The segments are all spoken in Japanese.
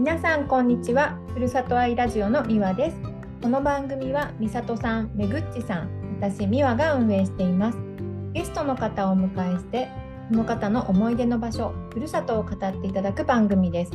皆さんこんにちは。ふるさと愛ラジオのみわです。この番組はみさとさんめぐっちさん私みわが運営しています。ゲストの方をお迎えしてその方の思い出の場所ふるさとを語っていただく番組です。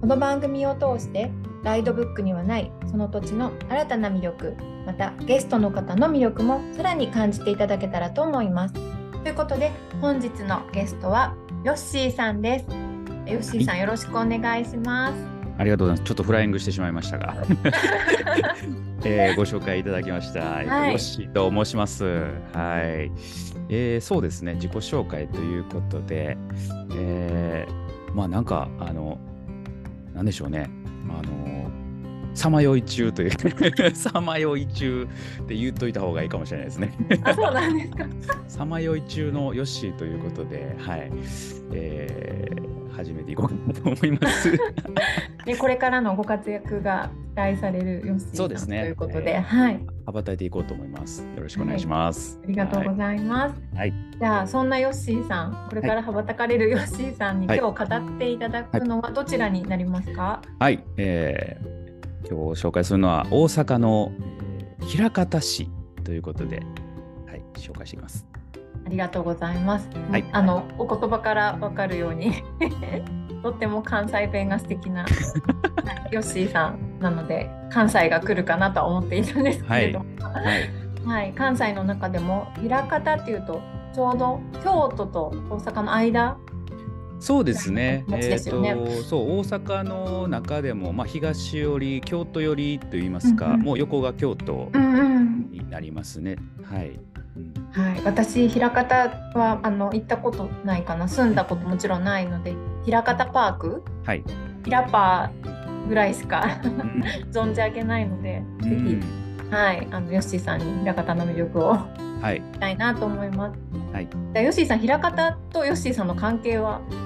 この番組を通してガイドブックにはないその土地の新たな魅力またゲストの方の魅力もさらに感じていただけたらと思います。ということで本日のゲストはヨッシーさんです。ヨッシーさん、よろしくお願いしますありがとうございます。ちょっとフライングしてしまいましたが、えー、ご紹介いただきました。はい、ヨッシーと申します。はい、えー、そうですね。自己紹介ということで、えー、まあなんかあのなんでしょうね。あのさまよい中という さまよい中って言っといた方がいいかもしれないですねあそうなんですか。さまよい中のヨッシーということで、はい、えー、始めていこうかなと思います。でこれからのご活躍が期待されるヨッシーさん、ね、ということで、えー、はい。羽ばたいていこうと思います。よろしくお願いします。はい、ありがとうございます。はい。じゃあそんなヨッシーさん、これから羽ばたかれるヨッシーさんに、今日語っていただくのはどちらになりますか？はい、えー今日紹介するのは大阪の枚方市ということで、はい、紹介していきます。ありがとうございます。はい、あのお言葉からわかるように とっても関西弁が素敵な ヨッシーさんなので関西が来るかなと思っていたんですけれども、はい、はい。はい、関西の中でも枚方っていうとちょうど京都と大阪の間そうですね。えー、とそう大阪の中でもまあ東寄り京都寄りと言いますか、うんうん、もう横が京都になりますね。うんうん、はい。はい、私枚方はあの行ったことないかな。住んだこともちろんないので枚方パーク、はい、ひらパーぐらいしか存じ上げないので、うん、ぜひ、はい、あのヨッシーさんに枚方の魅力をはい、たいなと思います。はい、じゃヨッシーさん枚方とヨッシーさんの関係は？はい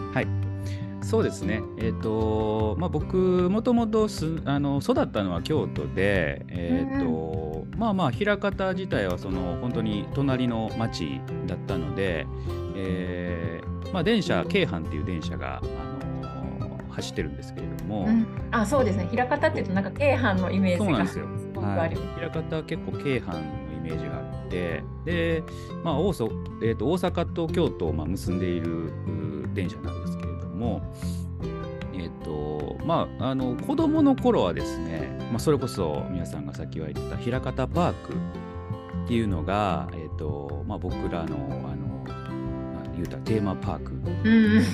そうですね、えーとまあ、僕もともとあの育ったのは京都で、えーと、うん、まあまあ枚方自体はその本当に隣の町だったので、えーまあ、電車京阪っていう電車が、あのー、走ってるんですけれども、うん、あそうですね。枚方っていうとなんか京阪のイメージが。そうなんですよ。はい、枚方は結構京阪のイメージがあって。で、まあ大そえーと、大阪と京都をまあ結んでいる電車なんですも、えーとまあ、あの子供の頃はですね、まあ、それこそ皆さんがさっき言われてた枚方パークっていうのが、えーとまあ、僕らのあの、まあ、言うたテーマパーク。うん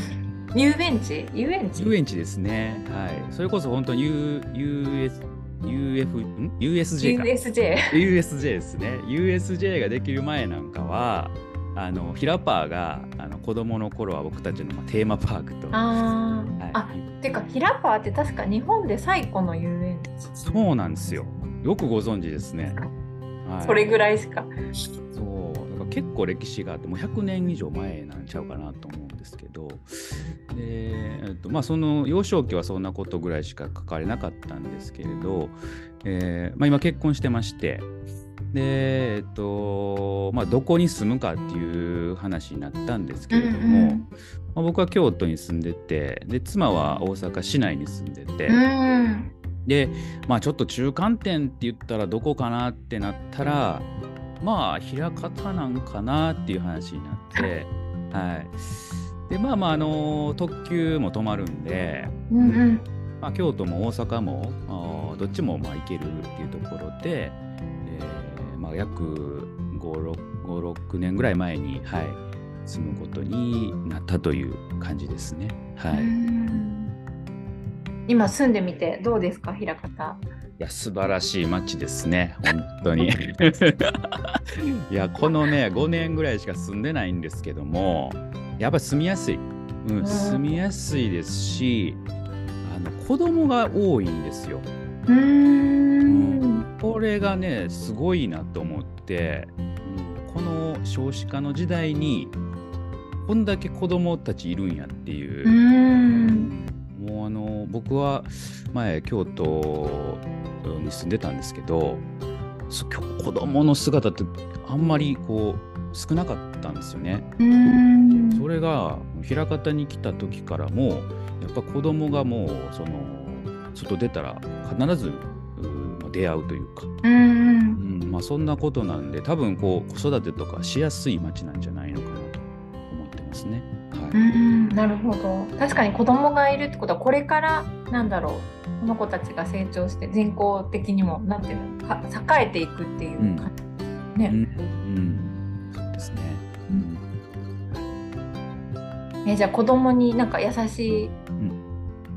遊園地？遊園地？遊園地ですね。はい。それこそ本当に U US UF、USJ か。USJ。USJ ですね。USJ ができる前なんかは、あのヒラパーがあの子供の頃は僕たちのテーマパークと。あ、はい、あていうかヒラパーって確か日本で最古の遊園地。そうなんですよ。よくご存知ですね。はい、それぐらいしか？そうだから結構歴史があってもう100年以上前なんちゃうかなと思うんですけどで、えっとまあ、その幼少期はそんなことぐらいしか書かれなかったんですけれど、えーまあ、今結婚してましてで、えっとまあ、どこに住むかっていう話になったんですけれども、うんうん、まあ、僕は京都に住んでてで妻は大阪市内に住んでて、うん、で、まあ、ちょっと中間点って言ったらどこかなってなったらまあ枚方なんかなっていう話になって、はい、でまあまあ、あの特急も止まるんで、うんうん。まあ、京都も大阪もどっちもまあ行けるっていうところで。まあ、約56年ぐらい前に、はい、住むことになったという感じですね。はい、今住んでみてどうですか？平方。いや素晴らしい街ですね。本当に。いやこのね5年ぐらいしか住んでないんですけどもやっぱり住みやすい、うん、住みやすいですしあの子供が多いんですよ。うん、これがねすごいなと思って、うん、この少子化の時代にこんだけ子供たちいるんやっていう。うもうあの僕は前京都に住んでたんですけど子供の姿ってあんまりこう少なかったんですよね。それが枚方に来た時からもやっぱ子供がもうその外出たら必ず出会うというか、うんうん。うんまあ、そんなことなんで多分こう子育てとかしやすい街なんじゃないのかなと思ってますね。はういんなるほど。確かに子供がいるってことはこれからなんだろうこの子たちが成長して人口的にもなんていうのか栄えていくっていう感じ、ね、うんうん、そうですね。うん。えじゃあ子供になんか優しいん。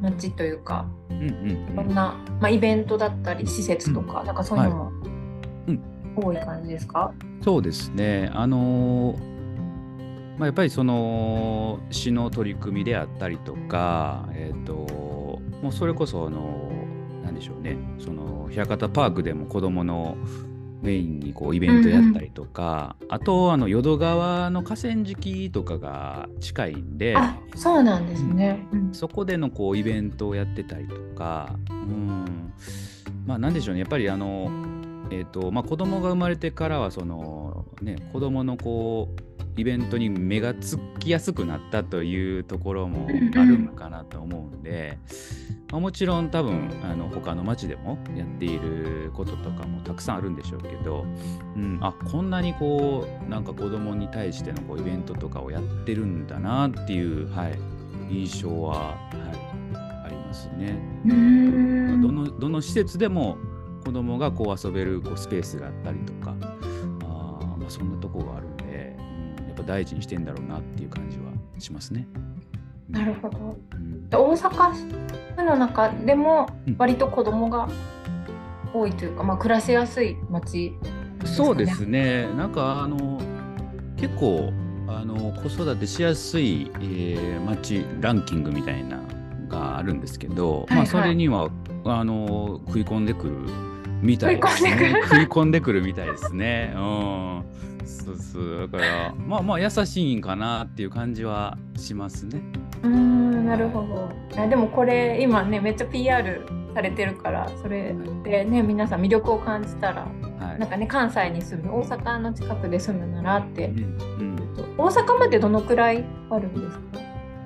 街というか、うんうんうんいろんな、まあ、イベントだったり施設とか、なんかそういうのもうん。多い感じですか、そうですね。あのーまあ、やっぱりその市の取り組みであったりとか、えっ、ともうそれこそあのなんでしょうね。その平方パークでも子供のメインにこうイベントやったりとか、あとあの淀川の河川敷とかが近いんで、あそうなんですね。うん。そこでのこうイベントをやってたりとか、うん、まあなんでしょうね、やっぱりあの、えっ、と、まあ子供が生まれてからは、その、ね、子供のこう、イベントに目がつきやすくなったというところもあるのかなと思うんで、まあ、もちろん多分あの他の町でもやっていることとかもたくさんあるんでしょうけど、うん、あこんなにこうなんか子供に対してのこうイベントとかをやってるんだなっていう、はい、印象は、はい、ありますね。どのどの施設でも子供がこう遊べるこうスペースがあったりとかあー、まあ、そんなとこがある大事にしてんだろうなっていう感じはしますね。なるほど。うんで大阪府の中でもうん割と子供が多いというか、まあ、暮らしやすい街そうですね、なんかあの結構あの子育てしやすい、えー町ランキングみたいなのがあるんですけど、まあ、はいはいそれにはあの食い込んでくるみたいです食い込んでくる。ね食い込んでくるみたいですね。うんそうそうだから まあまあ優しいんかなっていう感じはしますね。うーんなるほど。いやでもこれ今ねめっちゃ PR されてるからそれでね皆さん魅力を感じたらはい。なんかね関西に住む大阪の近くで住むならってうんうん。大阪までどのくらいあるんですか？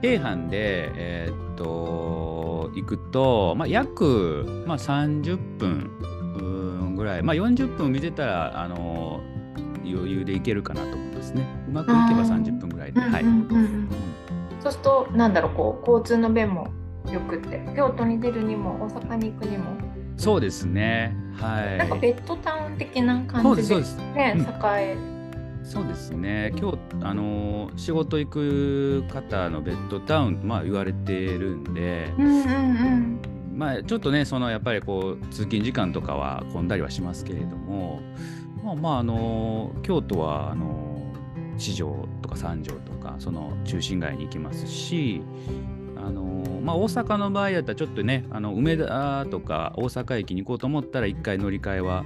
京阪で、えーっと行くと、まあ、約、まあ、30分うーんぐらい、まあ、40分見てたらあの余裕で行けるかなと思いますね。うまくいけばあー30分ぐらいで。はいそうするとなんだろうこう交通の便もよくって京都に出るにも大阪に行くにもそうですね。はい。なんかベッドタウン的な感じでですそうです。ねうん栄えそうですね。今日あの仕事行く方のベッドタウンまあ言われてるんで。うんうんうんまあ、ちょっとねそのやっぱりこう通勤時間とかは混んだりはしますけれどもまあまああの京都はあの四条とか三条とかその中心街に行きますしあの、まあ、大阪の場合だったらちょっとねあの梅田とか大阪駅に行こうと思ったら一回乗り換えは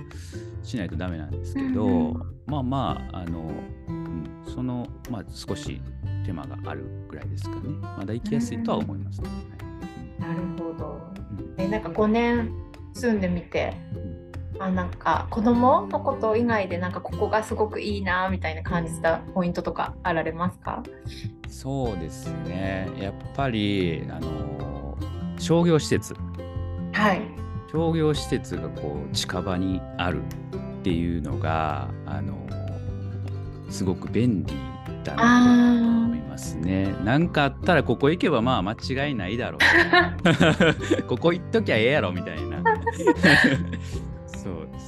しないとダメなんですけど、うんうん。まあまああの、うん、その、まあ、少し手間があるぐらいですかね。まだ行きやすいとは思いますね。はい。なるほど。うん。えなんか5年住んでみてあなんか子供のこと以外でなんかここがすごくいいなみたいな感じたポイントとかあられますか？そうですね。やっぱり、あの商業施設、はい商業施設がこう近場にあるっていうのが、あのすごく便利だなとあ思いますね。なんかあったらここ行けばまあ間違いないだろう。ここ行っときゃええやろみたいな。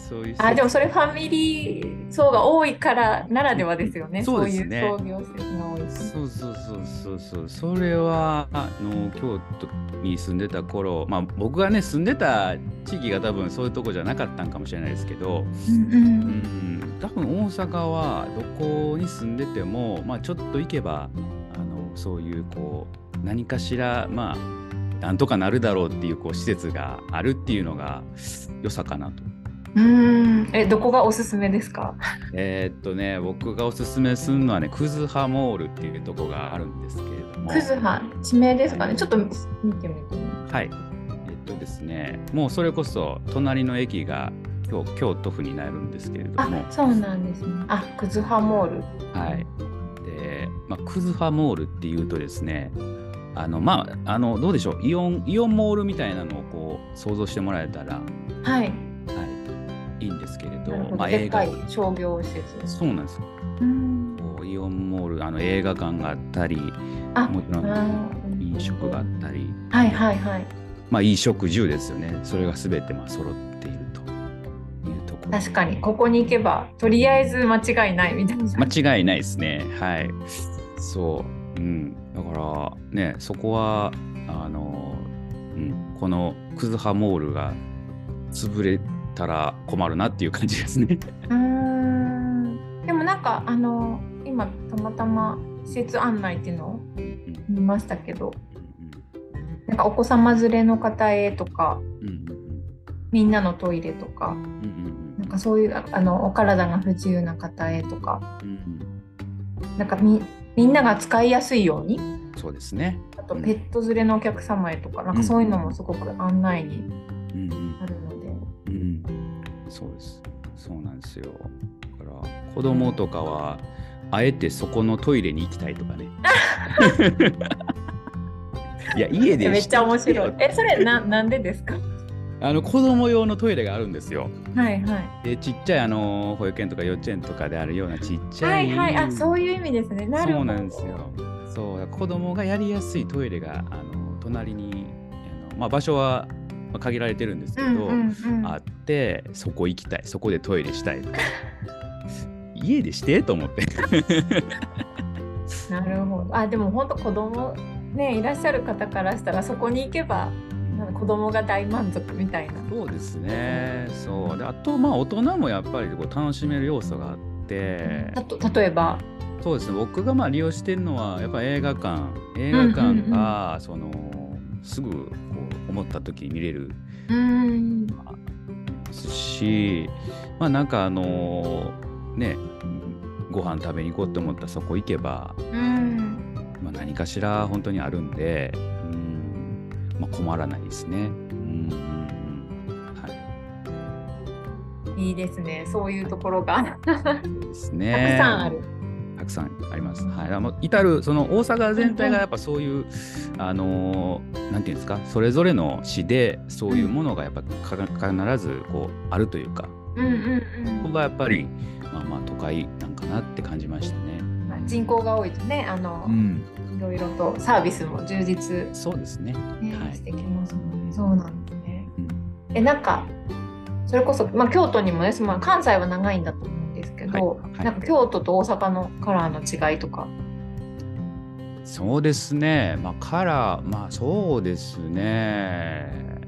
そう、いう。あでもそれファミリー層が多いからならではですよね。そうですねそういう商業施設が多いし。そうそうそうそうそうそれはあの京都に住んでた頃まあ僕がね住んでた地域が多分そういうとこじゃなかったんかもしれないですけど、うんううんん、多分大阪はどこに住んでても、まあ、ちょっと行けばあのそういうこう何かしらまあなんとかなるだろうっていうこう施設があるっていうのが良さかなと。うんえどこがおすすめですか？えーっとね僕がおすすめするのはねクズハモールっていうとこがあるんですけれども。クズハ地名ですかね？ちょっと見てみて。はい。えっとですね、もうそれこそ隣の駅が京京都府になるんですけれども、あそうなんですね。あクズハモール。はい。で、まあ、クズハモールっていうとですね、あの、まあ、あの、どうでしょう、イオン、イオンモールみたいなのをこ想像してもらえたら、ははい。い、いいんですけれどまあ、でっかい館商業施設。そうなんです。ようん。こうイオンモールあの映画館があったりあ、もちろん飲食があったり、はいはいはい。まあ衣食住ですよね。それが全てまあ揃っていると。いうところ確かに。ここに行けばとりあえず間違いないみたいな。間違いないですね。はい。そう。うん。だからねそこはあの、うん、このクズハモールが潰れたら困るなっていう感じですね。うーん。でもなんかあの今たまたま施設案内っていうのを見ましたけど、なんかお子様連れの方へとか、うんうんみんなのトイレとか、うんうんうんなんかそういうああのお体が不自由な方へとか、うんうんなんかみみんなが使いやすいように、そうですね。あとペット連れのお客様へとか、なんかそういうのもすごく案内にそうです。そうなんですよ。だから子供とかはあえてそこのトイレに行きたいとかね。いや家でめっちゃ面白い。え、それななんでですか？あの子供用のトイレがあるんですよ。はいはい。でちっちゃいあの保育園とか幼稚園とかであるようなちっちゃ。はいいはい、あそういう意味ですね。なるほど。そうなんですよ。そう子供がやりやすいトイレがあの隣にあのまあ場所はまあ限られてるんですけど。うんうんうん、あってそこ行きたいそこでトイレしたい 家でしてと思って。なるほど。あでも本当子供ねいらっしゃる方からしたらそこに行けば子供が大満足みたいな。そうですね。そう。であとまあ大人もやっぱりこう楽しめる要素があって。例えば？そうですね。僕がまあ利用してるのはやっぱ映画館。映画館がそのすぐ思った時に見れるうん。ですしまあなんかあのねご飯食べに行こうと思ったらそこ行けばうん。まあ、何かしら本当にあるんで、うんまあ、困らないですね。うんいいですね。そういうところがですね。たくさんある。たくさんあります。はい、あの至るその大阪全体がやっぱそういう、あのーなんていうんですか？それぞれの市でそういうものがやっぱか必ずこうあるというかうんうんここがやっぱりまあまあ都会なんかなって感じましたね。うん。まあ人口が多いとねあの、うん、いろいろとサービスも充実、そうですね。ねはいしてきますもんね。そうなんですね。うんえなんかそれこそ、まあ、京都にもね、まあ、関西は長いんだと思うんですけど、はいはいなんか京都と大阪のカラーの違いとか。そうですね、まあ、カラー、まあそうですね。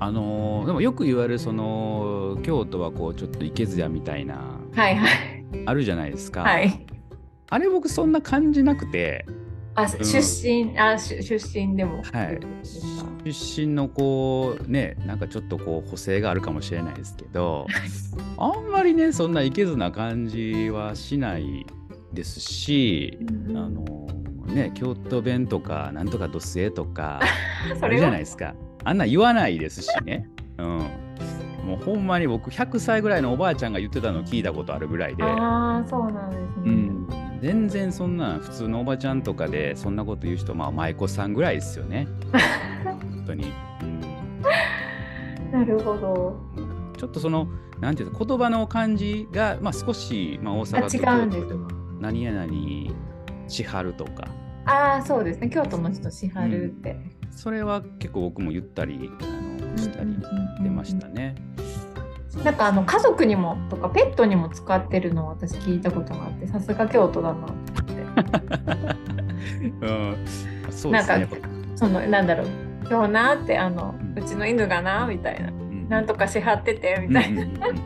あのでもよく言われるその京都はこうちょっと池津屋みたいなはいはいあるじゃないですか。はい。あれ僕そんな感じなくて、あ、出身、あ、し出身でも。はい出身のこうねなんかちょっとこう補正があるかもしれないですけど、あんまりねそんな池津な感じはしないですし、うんうんあのね京都弁とかなんとかどすえとか。それじゃないですか。あんなん言わないですしね。うん。もうほんまに僕100歳ぐらいのおばあちゃんが言ってたのを聞いたことあるぐらいで、ああ、そうなんですね。うん、全然そんな普通のおばちゃんとかでそんなこと言う人まあ舞妓さんぐらいですよね。本当に、なるほど。うん。ちょっとそのなんていうの言葉の感じがまあ少しまあ大あ、阪と違う。何や何しはるとか。ああ、そうですね。京都の人、しはるって。それは結構僕も言ったりあのしたり出ましたね。なんかあの家族にもとかペットにも使ってるのを私聞いたことがあってさすが京都だなと思って。うん、そうですね。なんかそのなんだろう。今日なってあのうん。うちの犬がなみたいな。うんなんとかしはっててみたいな、うんうんうんうん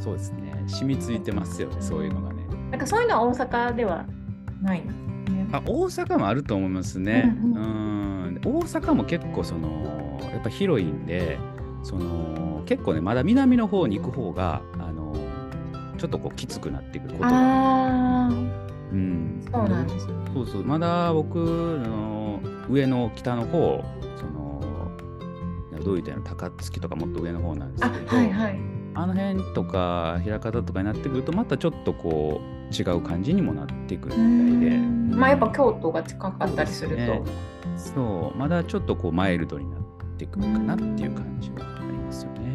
そうですね。染みついてますよね、そういうのがね。なんかそういうのは大阪ではないんですね。あ大阪もあると思いますね。うん。うん。大阪も結構そのやっぱ広いんで、その結構ねまだ南の方に行く方があのちょっとこうきつくなってくることが、ああうん、そうなんですね。そうそう。まだ僕の上の北の方そのどういう点の高槻とかもっと上の方なんですあけど、はいはい。あの辺とか枚方とかになってくるとまたちょっとこう違う感じにもなってくるうみたいで、ん。まあやっぱ京都が近かったりすると。そう。ねそう。まだちょっとこうマイルドになっってくるかなっていう感じはありますよね。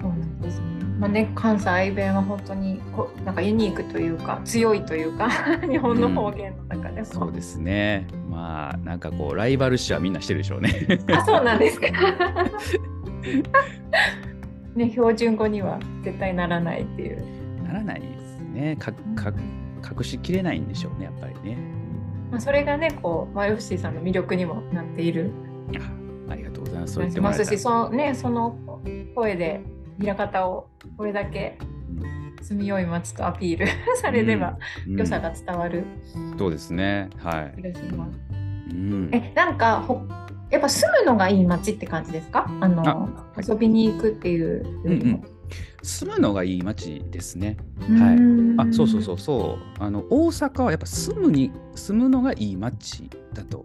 そうなんですね。まあね、関西弁は本当にこなんかユニークというか強いというか 日本の方言の中でも、うん、そうですね。まあなんかこうライバル視はみんなしてるでしょうね。あそうなんですか。ね標準語には絶対ならないっていう。ならないですね。かか隠しきれないんでしょうねやっぱりね、まあ、それがねこうマヨフシーさんの魅力にもなっている。あありがとうございます。そう言ってますし、そのねその声で平方をこれだけ住みよい街とアピール されれば、良さが伝わる、そうですね。はい。気がします、うん、えなんかほやっぱ住むのがいい街って感じですか？あの遊びに行くっていうよりも、住むのがいい街ですね。はい。あ、そうそうそう。そう。あの大阪はやっぱ住むに住むのがいい街だと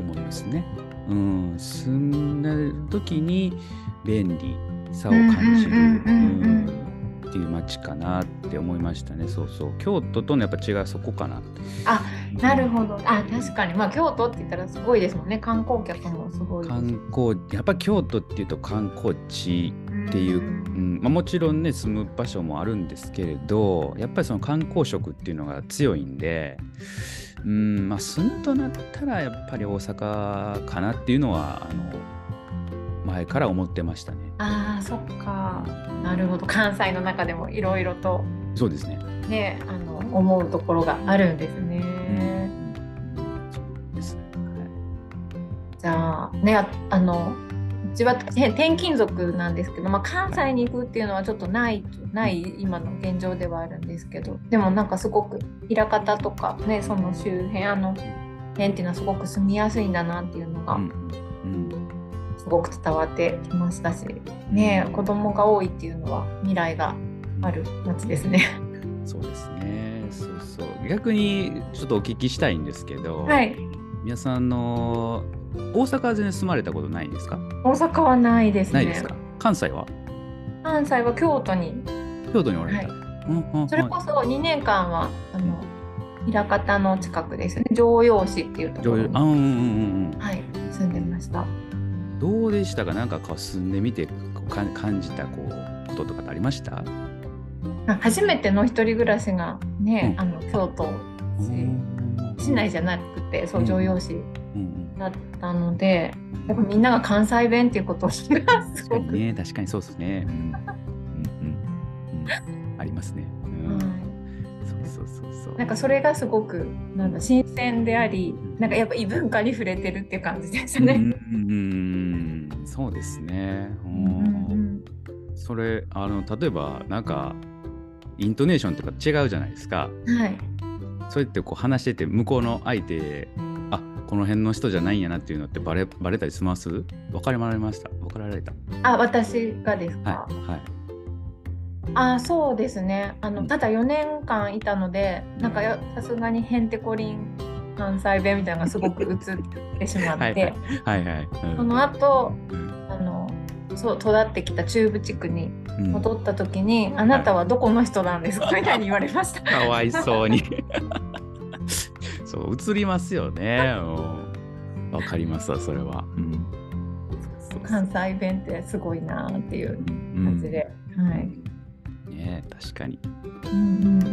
思いますね。うん、住んでる時に便利さを感じる。っていう街かなって思いましたね。そうそう。京都とのやっぱ違いはそこかな。あ、なるほど。あ、確かに。まあ京都って言ったらすごいですもんね。観光客もすごい。観光、やっぱ京都っていうと観光地っていう、うん、まあ、もちろんね住む場所もあるんですけれど、やっぱりその観光色っていうのが強いんで。うんまあ、住むとなったらやっぱり大阪かなっていうのはあの前から思ってましたね。ああそっか。なるほど。関西の中でもいろいろと。そうですね。ねあの思うところがあるんですね。そうですね、じゃあねあのうちは転勤族なんですけど、まあ、関西に行くっていうのはちょっとないない今の現状ではあるんですけどでもなんかすごく枚方とかねその周辺あの辺っていうのはすごく住みやすいんだなっていうのが。うん。うんすごく伝わってきましたし、ね、子供が多いっていうのは未来がある街ですね。そうですね。そうそう。逆にちょっとお聞きしたいんですけど、はい、皆さんの大阪は全然住まれたことないんですか？大阪はないですね。ないですか？関西は？関西は京都に。京都におられた。はい、それこそ2年間はあの枚方の近くですね。城陽市っていうところに、うんうんうんはい、住んでました。どうでしたか？なんかこう住んでみて感じたこうこととかってありました？初めての一人暮らしがね、うん、あの京都市内じゃなくてそう城陽市だったので、やっぱみんなが関西弁っていうことがすごくね確かにそうですね、うん。うん。うん、ありますね、うん。そうそうそうそう。なんかそれがすごくなんだ新鮮でありなんかやっぱ異文化に触れてるっていう感じですね。うんうんそうですね。うん、それあの例えばなんかイントネーションとか違うじゃないですか。はい。そうやってこう話してて向こうの相手あこの辺の人じゃないんやなっていうのってバレバレたりします？分かりまれました？分かられた？あ私がですか？はい、はい、あそうですね。あのただ4年間いたのでなんかさすがにへんてこりん関西弁みたいなのがすごく映ってしまって、はいはい、その後、うん、あのそう育ってきた中部地区に戻った時に、うん、あなたはどこの人なんですか？みたいに言われました。かわいそうに。そう映りますよね。わかりますわそれは、うん。関西弁ってすごいなっていう感じで、はい。ね確かに。うんうんうん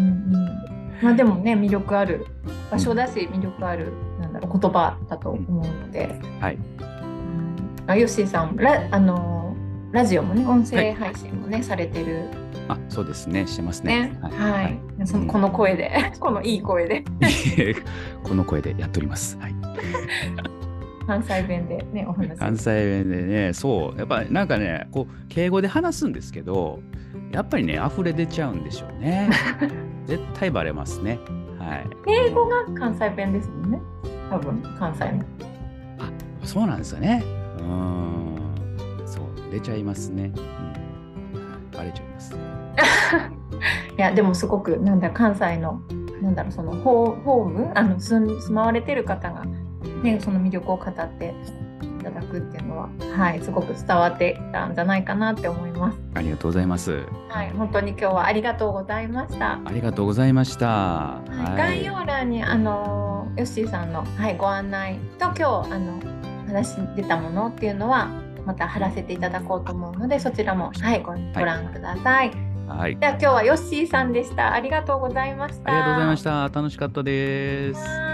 うんまあでもね魅力ある。場所だし魅力ある、なんだろう言葉だと思うので、はい。あヨッシーさんラあのラジオもね音声配信もね、はい、されてる。あそうですね。してますね。ね。はい、はい、そのこの声で、このいい声で。この声でやっております。はい。関西弁でねお話関西弁でねそう。やっぱなんかねこう敬語で話すんですけどやっぱりね溢れ出ちゃうんでしょうね。絶対バレますね。はい。英語が関西弁ですもんね。多分関西の。あ、そうなんですよね。うん。そう出ちゃいますね。うん。バレちゃいます。いやでもすごくなんだ関西のなんだろうそのホームあの住住まわれてる方がねその魅力を語ってただくっていうのは、はい、すごく伝わってたんじゃないかなって思います。ありがとうございます。はい、本当に今日はありがとうございました。ありがとうございました。はい、はい、概要欄にあのヨッシーさんのはいご案内と今日あの話出たものっていうのはまた貼らせていただこうと思うのでそちらも、はい、ごご覧ください。はい。では今日はヨッシーさんでした。ありがとうございました。ありがとうございました。楽しかったです。は